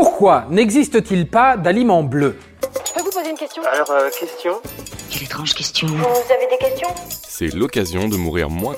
Pourquoi n'existe-t-il pas d'aliments bleus Je peux vous poser une question Alors, euh, question Quelle étrange question. Vous avez des questions C'est l'occasion de mourir moins.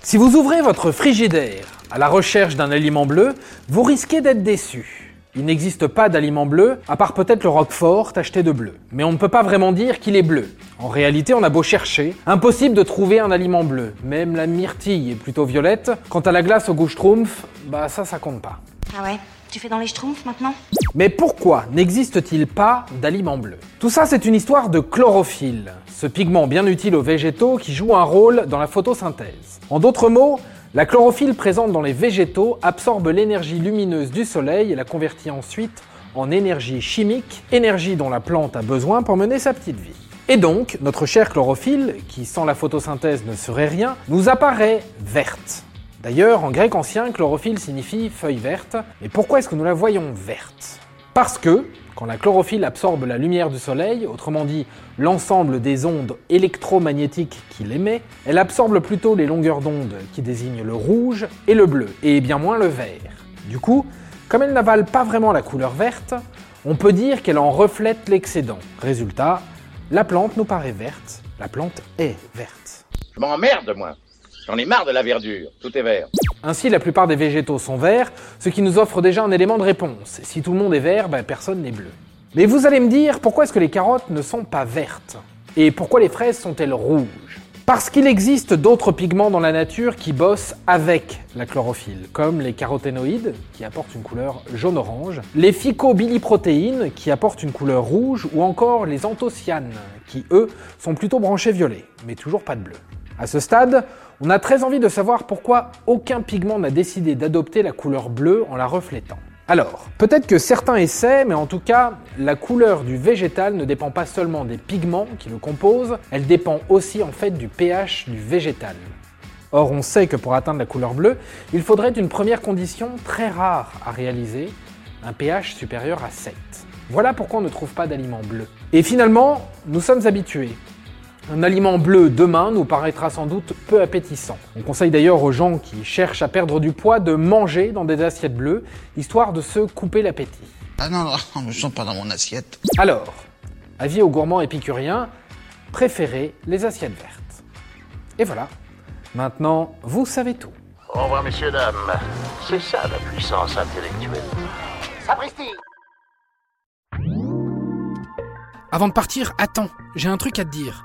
Si vous ouvrez votre frigidaire à la recherche d'un aliment bleu, vous risquez d'être déçu. Il n'existe pas d'aliment bleu, à part peut-être le roquefort tacheté de bleu. Mais on ne peut pas vraiment dire qu'il est bleu. En réalité, on a beau chercher, impossible de trouver un aliment bleu. Même la myrtille est plutôt violette. Quant à la glace au goût schtroumpf, bah ça, ça compte pas. Ah ouais? Tu fais dans les schtroumpfs maintenant Mais pourquoi n'existe-t-il pas d'aliments bleus? Tout ça, c'est une histoire de chlorophylle, ce pigment bien utile aux végétaux qui joue un rôle dans la photosynthèse. En d'autres mots, la chlorophylle présente dans les végétaux absorbe l'énergie lumineuse du soleil et la convertit ensuite en énergie chimique, énergie dont la plante a besoin pour mener sa petite vie. Et donc, notre chère chlorophylle, qui sans la photosynthèse ne serait rien, nous apparaît verte. D'ailleurs, en grec ancien, chlorophylle signifie feuille verte. Et pourquoi est-ce que nous la voyons verte? Parce que, quand la chlorophylle absorbe la lumière du soleil, autrement dit l'ensemble des ondes électromagnétiques qu'il émet, elle absorbe plutôt les longueurs d'onde qui désignent le rouge et le bleu, et bien moins le vert. Du coup, comme elle n'avale pas vraiment la couleur verte, on peut dire qu'elle en reflète l'excédent. Résultat, la plante nous paraît verte, la plante est verte. Je m'emmerde, moi. J'en ai marre de la verdure. Tout est vert. Ainsi, la plupart des végétaux sont verts, ce qui nous offre déjà un élément de réponse. Si tout le monde est vert, ben, personne n'est bleu. Mais vous allez me dire, pourquoi est-ce que les carottes ne sont pas vertes? Et pourquoi les fraises sont-elles rouges? Parce qu'il existe d'autres pigments dans la nature qui bossent avec la chlorophylle, comme les caroténoïdes, qui apportent une couleur jaune-orange, les phycobiliprotéines, qui apportent une couleur rouge, ou encore les anthocyanes, qui eux sont plutôt branchés violets, mais toujours pas de bleu. À ce stade, on a très envie de savoir pourquoi aucun pigment n'a décidé d'adopter la couleur bleue en la reflétant. Alors, peut-être que certains essaient, mais en tout cas, la couleur du végétal ne dépend pas seulement des pigments qui le composent, elle dépend aussi en fait du pH du végétal. Or, on sait que pour atteindre la couleur bleue, il faudrait une première condition très rare à réaliser, un pH supérieur à 7. Voilà pourquoi on ne trouve pas d'aliments bleus. Et finalement, nous sommes habitués. Un aliment bleu demain nous paraîtra sans doute peu appétissant. On conseille d'ailleurs aux gens qui cherchent à perdre du poids de manger dans des assiettes bleues, histoire de se couper l'appétit. Ah non, non, je ne sens pas dans mon assiette. Alors, avis aux gourmands épicuriens, préférez les assiettes vertes. Et voilà, maintenant vous savez tout. Au revoir, messieurs, dames. C'est ça la puissance intellectuelle. Sapristi Avant de partir, attends, j'ai un truc à te dire.